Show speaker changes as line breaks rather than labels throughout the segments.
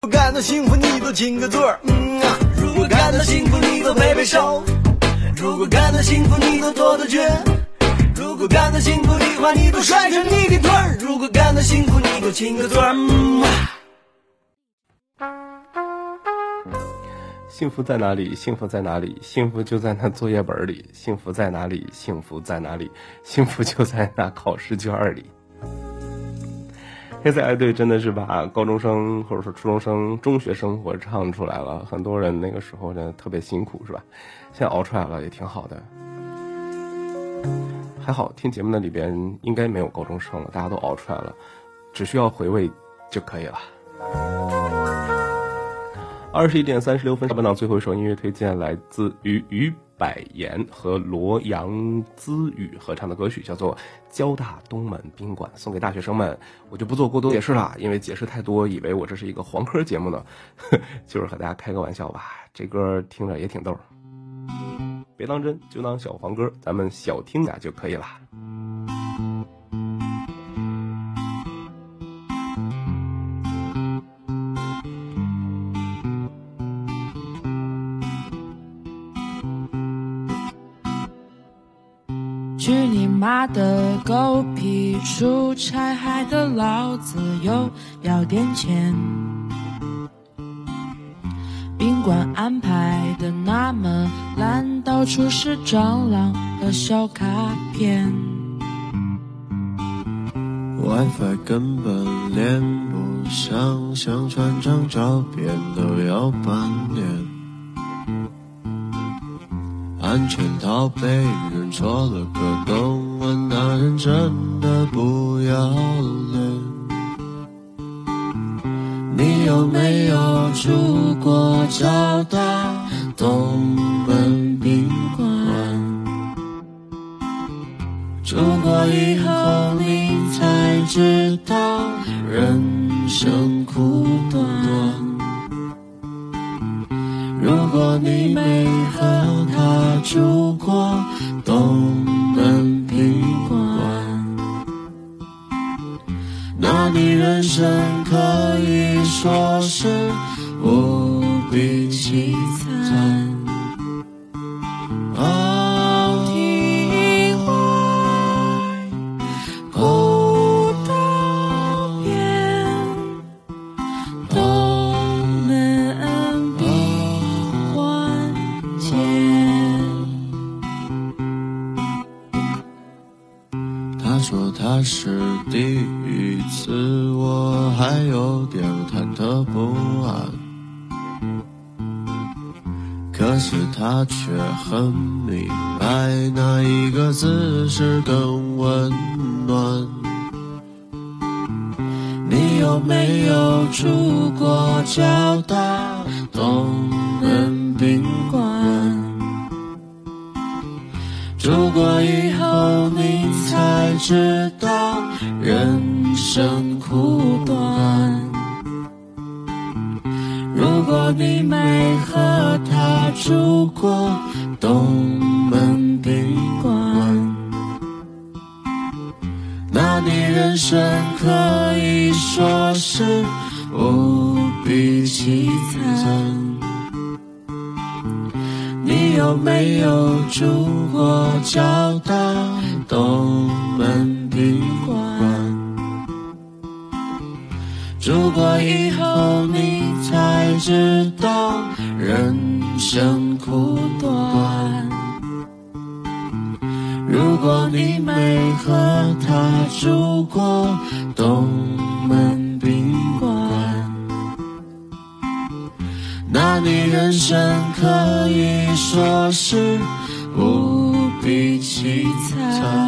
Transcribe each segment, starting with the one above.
如果感到幸福，你都亲个嘴儿，嗯啊！如果感到幸福，你都拍拍手；如果感到幸福，你都跺跺脚；如果感到幸福的话，你都甩甩你的腿儿；如果感到幸福，你都亲个嘴儿，嗯啊！
幸福在哪里？幸福在哪里？幸福就在那作业本里。幸福在哪里？幸福在哪里？幸福就在那考试卷里。黑色爱队真的是把高中生或者说初中生、中学生活唱出来了。很多人那个时候呢特别辛苦，是吧？现在熬出来了也挺好的。还好听节目的里边应该没有高中生了，大家都熬出来了，只需要回味就可以了。二十一点三十六分，下半档最后一首音乐推荐来自于于百言和罗阳姿宇合唱的歌曲，叫做《交大东门宾馆》，送给大学生们。我就不做过多解释了，因为解释太多，以为我这是一个黄科节目呢。就是和大家开个玩笑吧，这歌听着也挺逗，别当真，就当小黄歌，咱们小听俩就可以了。
的狗屁！出差害得老子又要点钱。宾馆安排的那么烂，到处是蟑螂和小卡片。
WiFi 根本连不上，想传张照片都要半年。安全套被人戳了个洞，那人真的不要脸。你有没有住过交大东门宾馆？住过以后你才知道人生苦短。如果你没和。他住过东人生可以说是不安。可是他却很明白，哪一个姿势更温暖。你有没有住过交大东门宾馆？住过以后，你才知道人生苦短。如果你没和他住过东门宾馆，那你人生可以说是无比凄惨。你有没有住过交大东门宾馆？住过以后，知道人生苦短。如果你没和他住过东门宾馆，那你人生可以说是无比凄惨。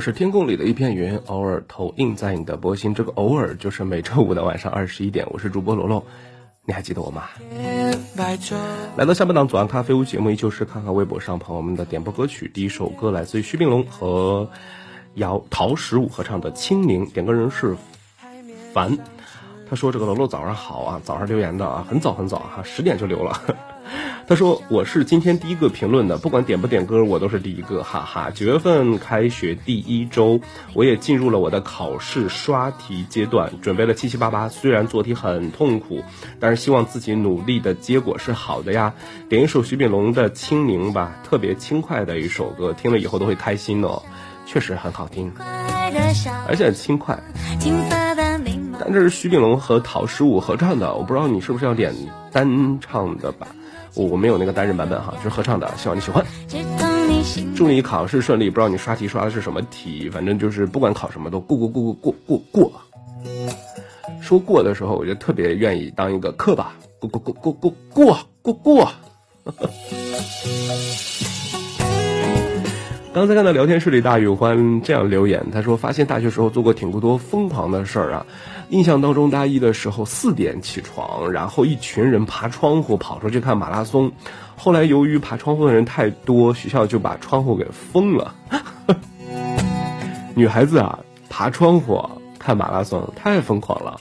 是天空里的一片云，偶尔投影在你的波心。这个偶尔就是每周五的晚上二十一点。我是主播罗罗，你还记得我吗？来到下半档左岸咖啡屋节目，依旧是看看微博上朋友们的点播歌曲。第一首歌来自于徐秉龙和姚陶十五合唱的《清明》，点歌人是凡。他说：“这个罗罗早上好啊，早上留言的啊，很早很早哈、十点就留了。他说我是今天第一个评论的，不管点不点歌，我都是第一个，哈哈。九月份开学第一周，我也进入了我的考试刷题阶段，准备了七七八八。虽然做题很痛苦，但是希望自己努力的结果是好的呀。点一首徐秉龙的《清明》吧，特别轻快的一首歌，听了以后都会开心哦，确实很好听，而且很轻快。但这是徐秉龙和陶十五合唱的，我不知道你是不是要点单唱的吧？我没有那个单人版本哈，就是合唱的，希望你喜欢。祝你考试顺利，不知道你刷题刷的是什么题，反正就是不管考什么都过过过过过过过。说过的时候，我就特别愿意当一个课吧，过过过过过过过过。刚才看到聊天室里大宇欢这样留言，他说发现大学时候做过挺多疯狂的事儿啊。印象当中，大一的时候四点起床，然后一群人爬窗户跑出去看马拉松。后来由于爬窗户的人太多，学校就把窗户给封了。女孩子啊，爬窗户看马拉松太疯狂了。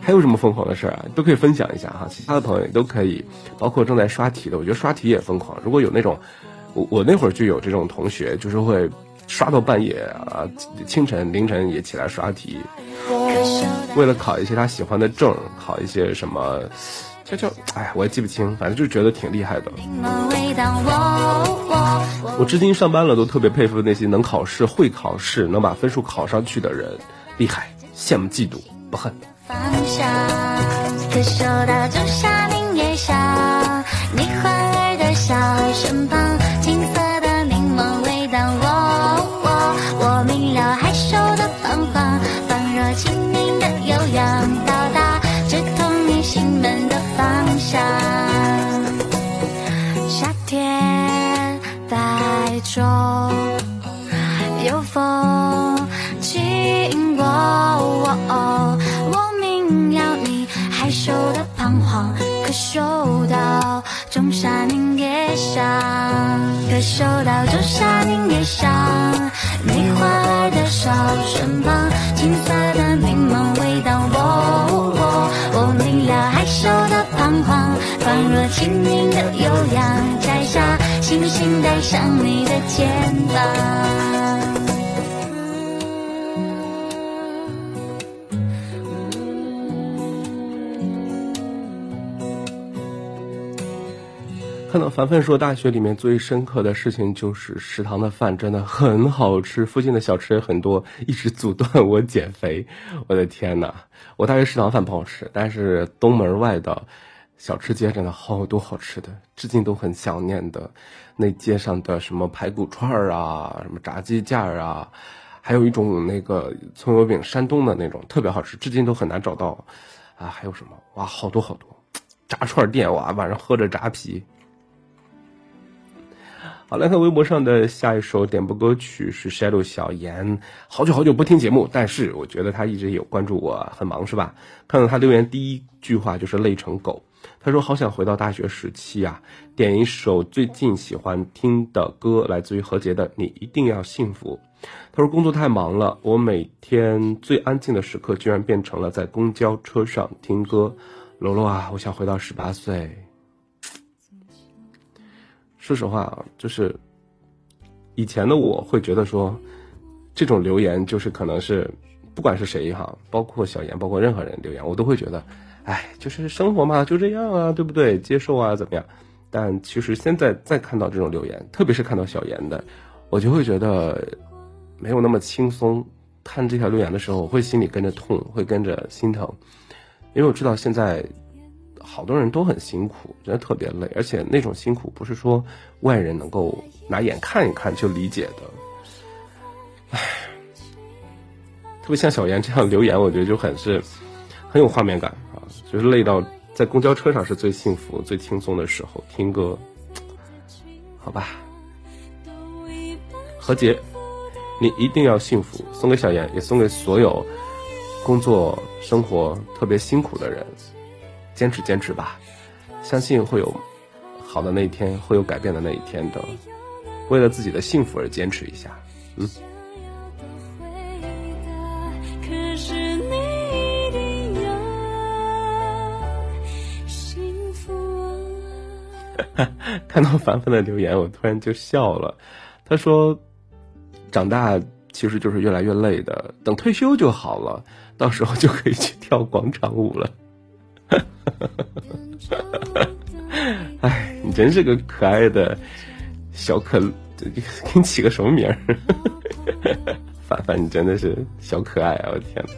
还有什么疯狂的事儿啊？都可以分享一下哈。其他的朋友也都可以，包括正在刷题的，我觉得刷题也疯狂。如果有那种，我我那会儿就有这种同学，就是会刷到半夜啊，清晨凌晨也起来刷题。为了考一些他喜欢的证，考一些什么，叫叫，哎，我也记不清，反正就觉得挺厉害的。我至今上班了，都特别佩服那些能考试、会考试、能把分数考上去的人，厉害，羡慕嫉妒不恨。
放下，可收到仲夏柠叶香，明的悠扬，到达直通你心门的方向。夏天带走，有风经过我。明了你害羞的彷徨，可嗅到仲夏柠叶香，可嗅到仲夏柠叶香，你花儿的笑身旁，金色仿若清明的悠扬，摘下星星带上你的肩膀。
看到凡凡说，大学里面最深刻的事情就是食堂的饭真的很好吃，附近的小吃也很多，一直阻断我减肥。我的天呐，我大学食堂饭不好吃，但是东门外的小吃街真的好多好吃的，至今都很想念的。那街上的什么排骨串儿啊，什么炸鸡架儿啊，还有一种那个葱油饼，山东的那种特别好吃，至今都很难找到。啊，还有什么？哇，好多好多炸串店哇，晚上喝着炸啤。好，来看微博上的下一首点播歌曲是 Shadow 小严，好久好久不听节目，但是我觉得他一直有关注我，很忙是吧？看到他留言第一句话就是累成狗，他说好想回到大学时期啊，点一首最近喜欢听的歌，来自于何洁的《你一定要幸福》。他说工作太忙了，我每天最安静的时刻居然变成了在公交车上听歌。罗罗啊，我想回到十八岁。说实话啊，就是以前的我会觉得说，这种留言就是可能是，不管是谁哈，包括小严，包括任何人留言，我都会觉得，哎，就是生活嘛，就这样啊，对不对？接受啊，怎么样？但其实现在再看到这种留言，特别是看到小严的，我就会觉得没有那么轻松。看这条留言的时候，我会心里跟着痛，会跟着心疼，因为我知道现在。好多人都很辛苦，真的特别累，而且那种辛苦不是说外人能够拿眼看一看就理解的。唉，特别像小严这样留言，我觉得就很是很有画面感，就是累到在公交车上是最幸福、最轻松的时候听歌，好吧。何洁，你一定要幸福，送给小严，也送给所有工作生活特别辛苦的人。坚持坚持吧，相信会有好的那一天，会有改变的那一天的。为了自己的幸福而坚持一下，嗯。看到凡凡的留言，我突然就笑了。他说：“长大其实就是越来越累的，等退休就好了，到时候就可以去跳广场舞了。”哎，你真是个可爱的小可，给你起个什么名儿？凡凡，你真的是小可爱啊！我天呐。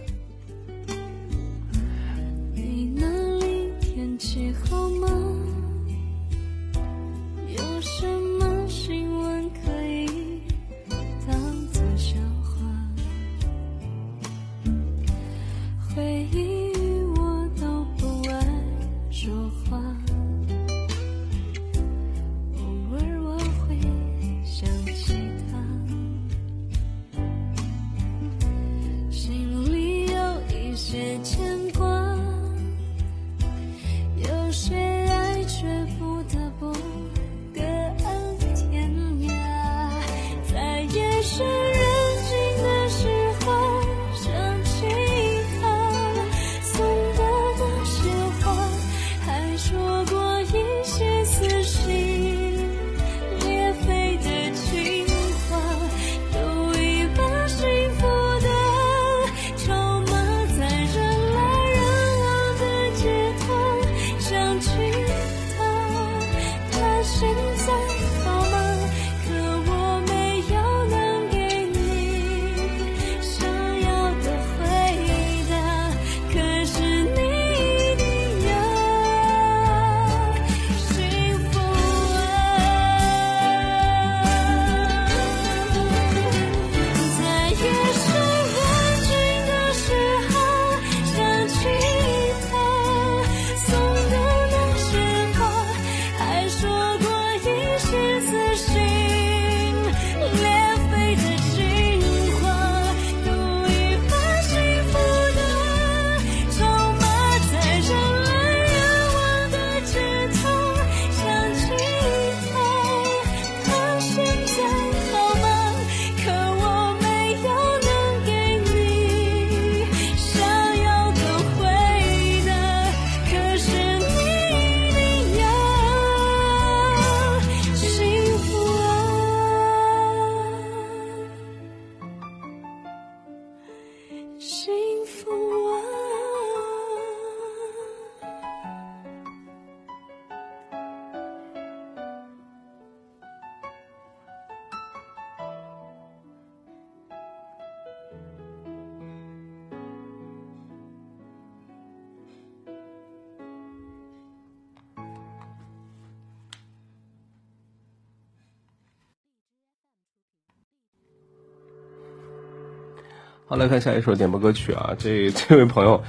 好，来看下一首点播歌曲啊，这这位朋友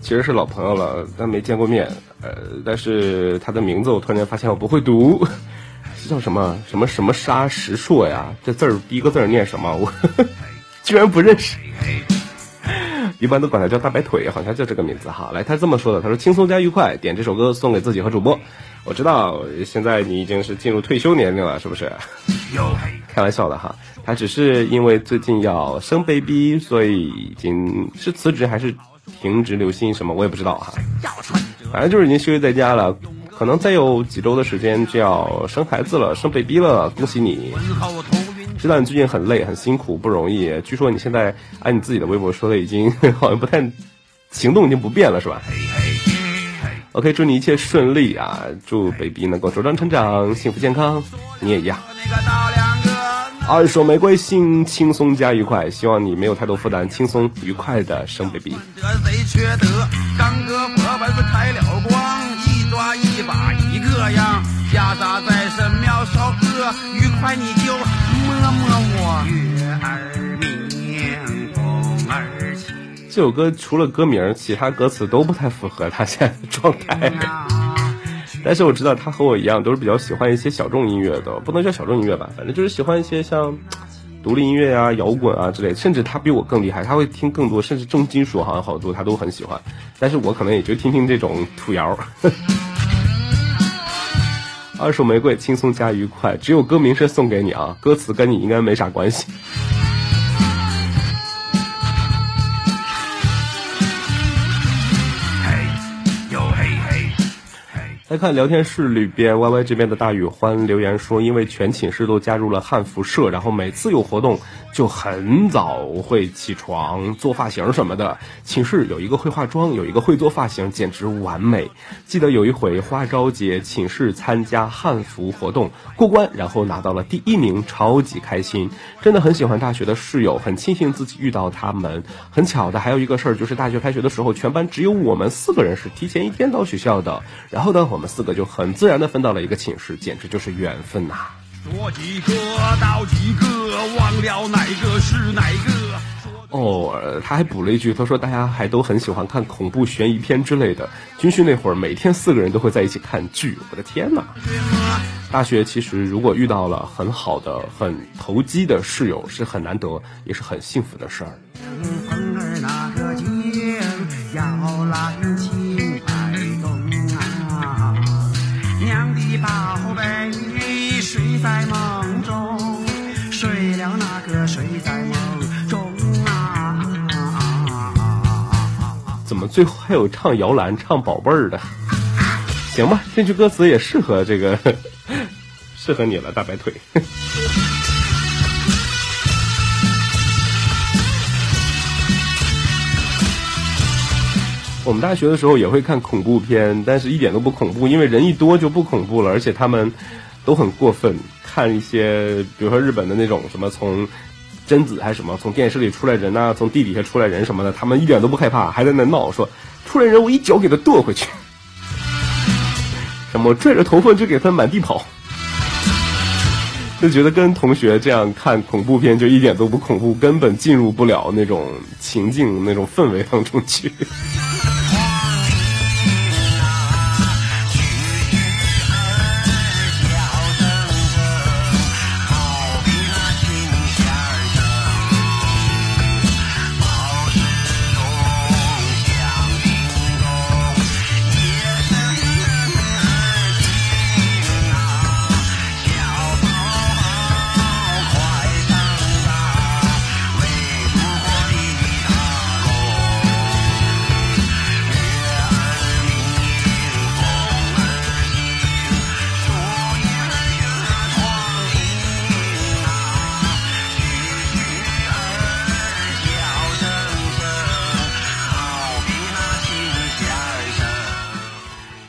其实是老朋友了，但没见过面，呃，但是他的名字我突然间发现我不会读，叫什么什么什么沙石硕呀？这字儿第一个字儿念什么？我居然不认识。一般都管他叫大白腿，好像就这个名字哈。来，他这么说的，他说轻松加愉快，点这首歌送给自己和主播。我知道现在你已经是进入退休年龄了，是不是？开玩笑的哈，他只是因为最近要生 baby，所以已经是辞职还是停职留薪什么，我也不知道哈。反正就是已经休息在家了，可能再有几周的时间就要生孩子了，生 baby 了，恭喜你！知道你最近很累很辛苦不容易，据说你现在按你自己的微博说的，已经 好像不太行动已经不便了，是吧？OK，祝你一切顺利啊！祝 baby 能够茁壮成长，幸福健康，你也一样。二手玫瑰心轻松加愉快，希望你没有太多负担，轻松愉快的生 baby。刚哥火把子开了光，一抓一把一个样，夹杂在神庙烧歌，愉快你就摸摸我。月儿明，风儿轻。这首歌除了歌名，其他歌词都不太符合他现在的状态。但是我知道他和我一样，都是比较喜欢一些小众音乐的，不能叫小众音乐吧，反正就是喜欢一些像独立音乐啊、摇滚啊之类。甚至他比我更厉害，他会听更多，甚至重金属好像好多他都很喜欢。但是我可能也就听听这种土谣。二手玫瑰，轻松加愉快，只有歌名是送给你啊，歌词跟你应该没啥关系。来看聊天室里边，Y Y 这边的大宇欢留言说，因为全寝室都加入了汉服社，然后每次有活动就很早会起床做发型什么的。寝室有一个会化妆，有一个会做发型，简直完美。记得有一回花朝节，寝室参加汉服活动过关，然后拿到了第一名，超级开心。真的很喜欢大学的室友，很庆幸自己遇到他们。很巧的还有一个事儿，就是大学开学的时候，全班只有我们四个人是提前一天到学校的。然后呢？我们四个就很自然的分到了一个寝室，简直就是缘分呐！说几个到几个，忘了哪个是哪个。哦，他还补了一句，他说大家还都很喜欢看恐怖悬疑片之类的。军训那会儿，每天四个人都会在一起看剧，我的天呐！大学其实如果遇到了很好的、很投机的室友，是很难得，也是很幸福的事儿。最后还有唱摇篮、唱宝贝儿的？行吧，这句歌词也适合这个，适合你了，大白腿。我们大学的时候也会看恐怖片，但是一点都不恐怖，因为人一多就不恐怖了，而且他们都很过分，看一些比如说日本的那种什么从贞子还是什么从电视里出来人呐，从地底下出来人什么的，他们一点都不害怕，还在那闹说出来人我一脚给他跺回去，什么拽着头发就给他满地跑，就觉得跟同学这样看恐怖片就一点都不恐怖，根本进入不了那种情境那种氛围当中去。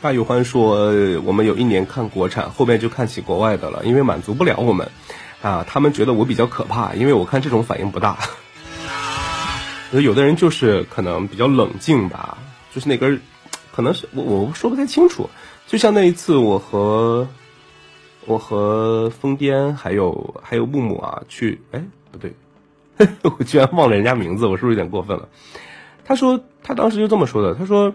大宇欢说：“我们有一年看国产，后面就看起国外的了，因为满足不了我们。啊，他们觉得我比较可怕，因为我看这种反应不大。有的人就是可能比较冷静吧，就是那根，可能是我我说不太清楚。就像那一次，我和我和疯癫还有还有木木啊去，哎，不对，我居然忘了人家名字，我是不是有点过分了？他说他当时就这么说的，他说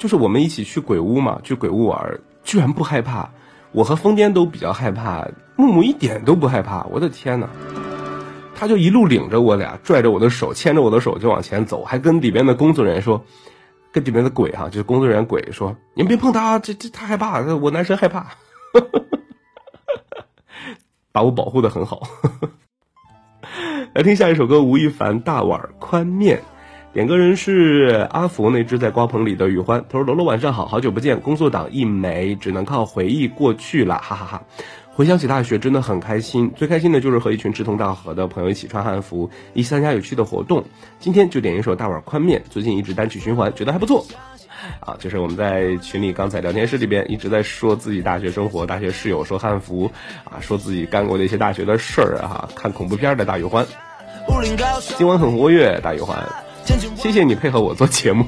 就是我们一起去鬼屋嘛，去鬼屋玩，居然不害怕。我和疯癫都比较害怕，木木一点都不害怕。我的天哪！他就一路领着我俩，拽着我的手，牵着我的手就往前走，还跟里边的工作人员说，跟里面的鬼哈，就是工作人员鬼说，你们别碰他，这这他害怕，我男神害怕，把我保护的很好。来听下一首歌，吴亦凡《大碗宽面》。点歌人是阿福，那只在瓜棚里的雨欢。他说：“罗罗晚上好，好久不见，工作党一枚，只能靠回忆过去了，哈哈哈。回想起大学，真的很开心。最开心的就是和一群志同道合的朋友一起穿汉服，一起参加有趣的活动。今天就点一首大碗宽面，最近一直单曲循环，觉得还不错。啊，就是我们在群里刚才聊天室里边一直在说自己大学生活，大学室友说汉服，啊，说自己干过的一些大学的事儿啊，看恐怖片的大雨欢，今晚很活跃，大雨欢。”谢谢你配合我做节目。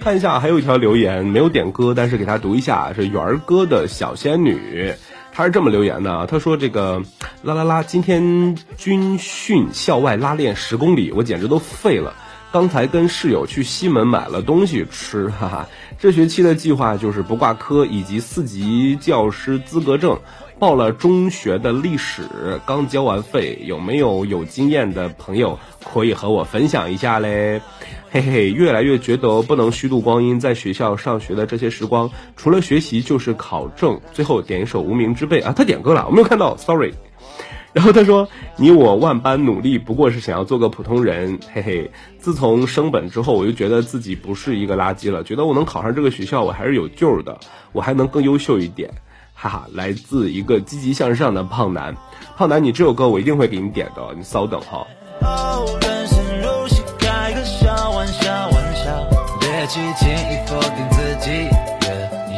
看一下，还有一条留言没有点歌，但是给他读一下，是圆儿哥的小仙女，他是这么留言的，他说这个啦啦啦，今天军训校外拉练十公里，我简直都废了。刚才跟室友去西门买了东西吃，哈哈。这学期的计划就是不挂科以及四级教师资格证，报了中学的历史，刚交完费。有没有有经验的朋友可以和我分享一下嘞？嘿嘿，越来越觉得不能虚度光阴，在学校上学的这些时光，除了学习就是考证。最后点一首《无名之辈》啊，他点歌了，我没有看到，sorry。然后他说：“你我万般努力，不过是想要做个普通人。”嘿嘿，自从升本之后，我就觉得自己不是一个垃圾了，觉得我能考上这个学校，我还是有救的，我还能更优秀一点，哈哈！来自一个积极向上的胖男，胖男，你这首歌我一定会给你点的，你稍等哈。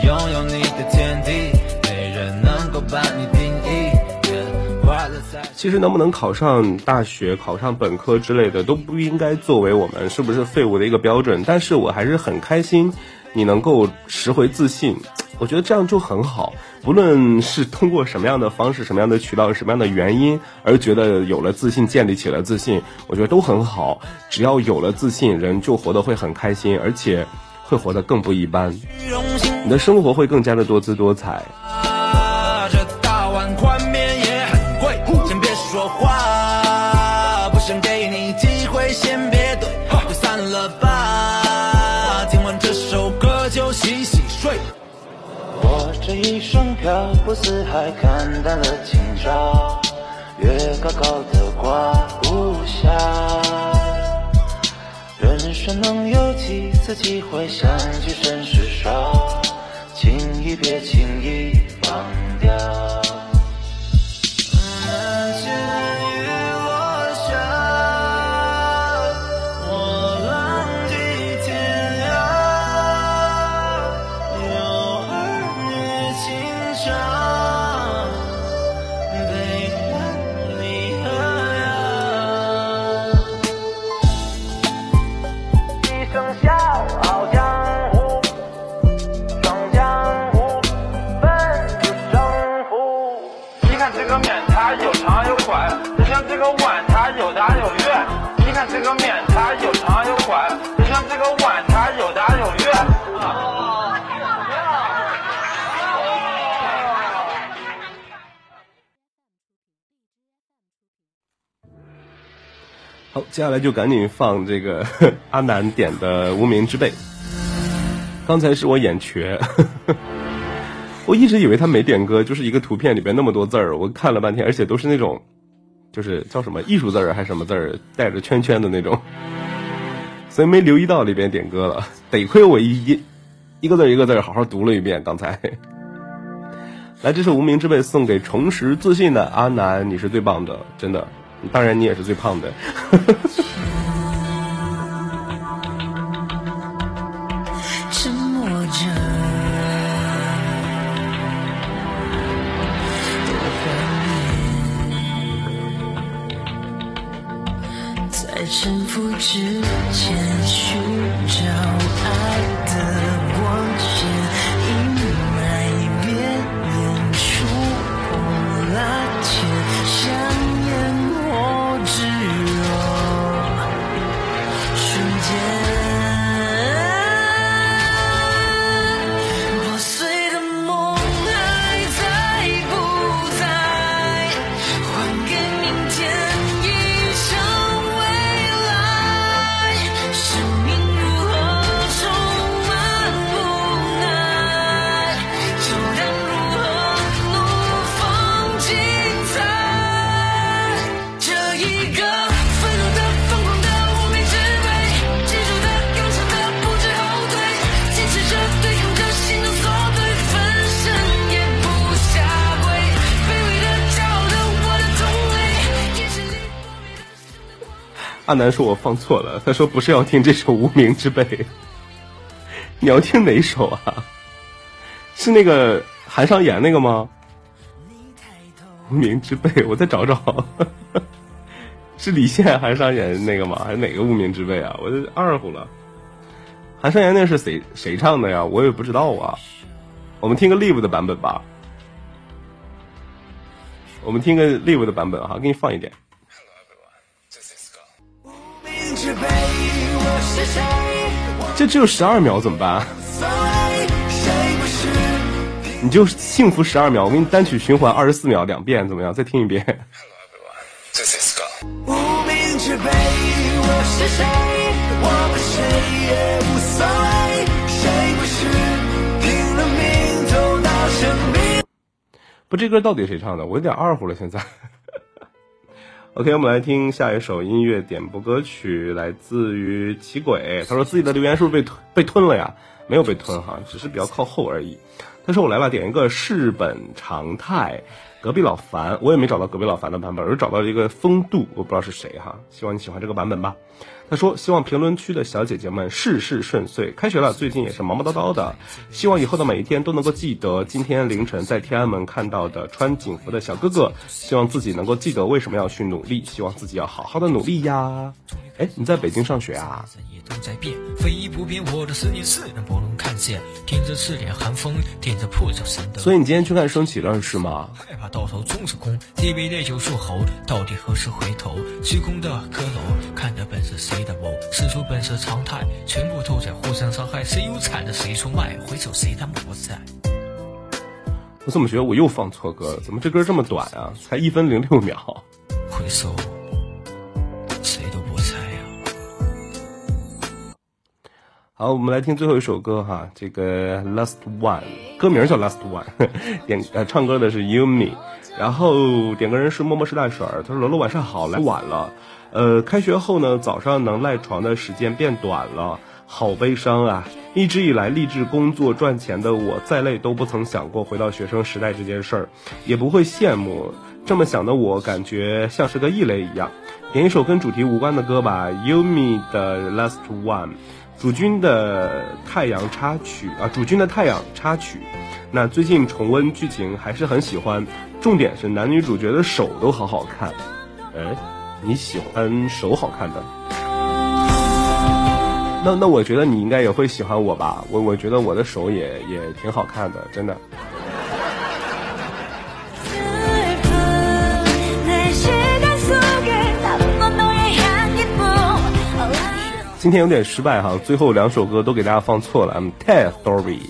拥有你的天地，没人能够把你。其实能不能考上大学、考上本科之类的，都不应该作为我们是不是废物的一个标准。但是我还是很开心，你能够拾回自信，我觉得这样就很好。不论是通过什么样的方式、什么样的渠道、什么样的原因而觉得有了自信、建立起了自信，我觉得都很好。只要有了自信，人就活得会很开心，而且会活得更不一般。你的生活会更加的多姿多彩。
漂泊四海，看淡了今朝，月高高的挂无暇。人生能有几次机会相聚，甚是少，情谊别
好，接下来就赶紧放这个 阿南点的《无名之辈》。刚才是我眼瘸，我一直以为他没点歌，就是一个图片里边那么多字儿，我看了半天，而且都是那种。就是叫什么艺术字儿还是什么字儿，带着圈圈的那种，所以没留意到里边点歌了。得亏我一一一个字一个字好好读了一遍。刚才，来，这是无名之辈送给重拾自信的阿南，你是最棒的，真的。当然，你也是最胖的。
之间寻找爱的光线，
阿南说我放错了，他说不是要听这首《无名之辈》，你要听哪首啊？是那个韩商言那个吗？无名之辈，我再找找，是李现韩商言那个吗？还是哪个无名之辈啊？我这二胡了。韩商言那是谁谁唱的呀？我也不知道啊。我们听个 live 的版本吧。我们听个 live 的版本哈，给你放一点。这只有十二秒怎么办？你就幸福十二秒，我给你单曲循环二十四秒两遍，怎么样？再听一遍。
无名之辈，我是谁？我们谁？也无所谓，谁？不是拼了命走到生命？
不，这歌到底谁？唱的？我有点二乎了，现在。OK，我们来听下一首音乐点播歌曲，来自于奇鬼。他说自己的留言是不是被吞被吞了呀？没有被吞哈，只是比较靠后而已。他说我来了，点一个世本常态，隔壁老樊，我也没找到隔壁老樊的版本，而找到了一个风度，我不知道是谁哈，希望你喜欢这个版本吧。他说希望评论区的小姐姐们事事顺遂，开学了，最近也是忙忙叨叨的，希望以后的每一天都能够记得今天凌晨在天安门看到的穿警服的小哥哥，希望自己能够记得为什么要去努力，希望自己要好好的努力呀。哎，你在北京上学啊？
也都在变，非一不变，我的思念自然不能看见。听着刺脸寒风，听着破晓神灯。
所以你今天去看升旗了是吗？
害怕到头终是空，烈酒漱喉，到底何时回头？虚空的阁楼，看的本是谁的谋？世俗本是常态，全部都在互相伤害，谁有惨的谁出卖，回首谁他不在？
我怎么觉得我又放错歌了？怎么这歌这么短啊？才一分零六秒。
回首，谁都不在呀、
好，我们来听最后一首歌哈，这个 Last One，歌名叫 Last One，点呃唱歌的是 Yumi，然后点歌人是默默是大婶儿，他说罗罗晚上好，来晚了，呃，开学后呢，早上能赖床的时间变短了，好悲伤啊！一直以来立志工作赚钱的我，再累都不曾想过回到学生时代这件事儿，也不会羡慕。这么想的我，感觉像是个异类一样。点一首跟主题无关的歌吧，Yumi 的 Last One。主君的太阳插曲啊，主君的太阳插曲。那最近重温剧情还是很喜欢，重点是男女主角的手都好好看。哎，你喜欢手好看的？那那我觉得你应该也会喜欢我吧？我我觉得我的手也也挺好看的，真的。今天有点失败哈，最后两首歌都给大家放错了。I'm tell story，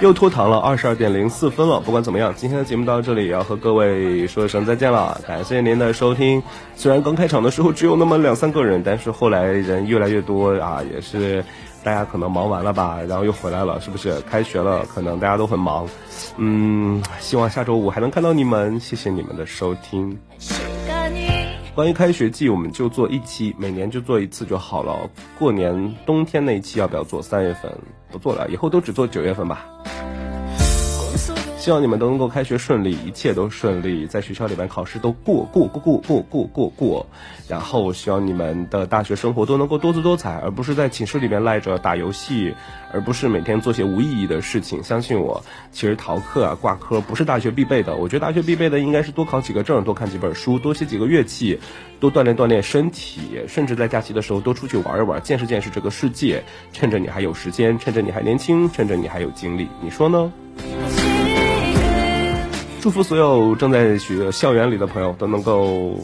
又拖堂了，二十二点零四分了。不管怎么样，今天的节目到这里也要和各位说一声再见了。感谢您的收听。虽然刚开场的时候只有那么两三个人，但是后来人越来越多啊，也是大家可能忙完了吧，然后又回来了，是不是？开学了，可能大家都很忙。嗯，希望下周五还能看到你们，谢谢你们的收听。关于开学季，我们就做一期，每年就做一次就好了。过年冬天那一期要不要做？三月份不做了，以后都只做九月份吧。希望你们都能够开学顺利，一切都顺利，在学校里面考试都过过过过过过过过，然后希望你们的大学生活都能够多姿多彩，而不是在寝室里面赖着打游戏，而不是每天做些无意义的事情。相信我，其实逃课啊、挂科不是大学必备的。我觉得大学必备的应该是多考几个证，多看几本书，多写几个乐器，多锻炼锻炼身体，甚至在假期的时候多出去玩一玩，见识见识这个世界。趁着你还有时间，趁着你还年轻，趁着你还有精力，你说呢？祝福所有正在学校园里的朋友都能够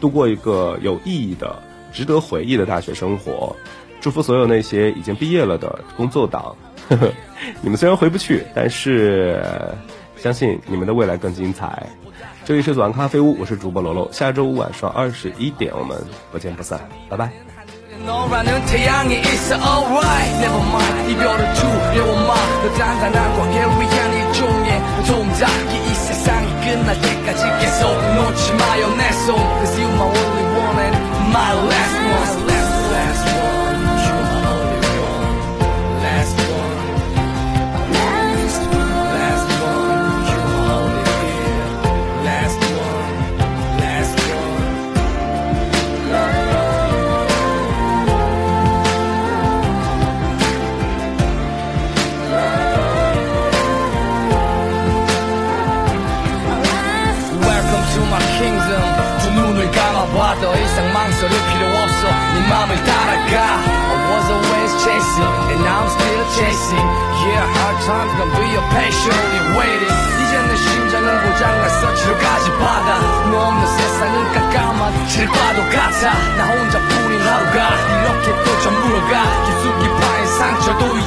度过一个有意义的、值得回忆的大学生活。祝福所有那些已经毕业了的工作党，呵呵，你们虽然回不去，但是相信你们的未来更精彩。这里是左岸咖啡屋，我是主播罗罗。下周五晚上二十一点，我们不见不散，拜拜。
너라는 태양이 있어 alright Never mind 이별을 두려워 마너 단단한 광해 위한 일 종의 동작이 이 세상이 끝날 때까지 계속 놓지 마요 내손 Cause you my only one and my last one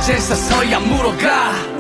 이제 서서야 물어가.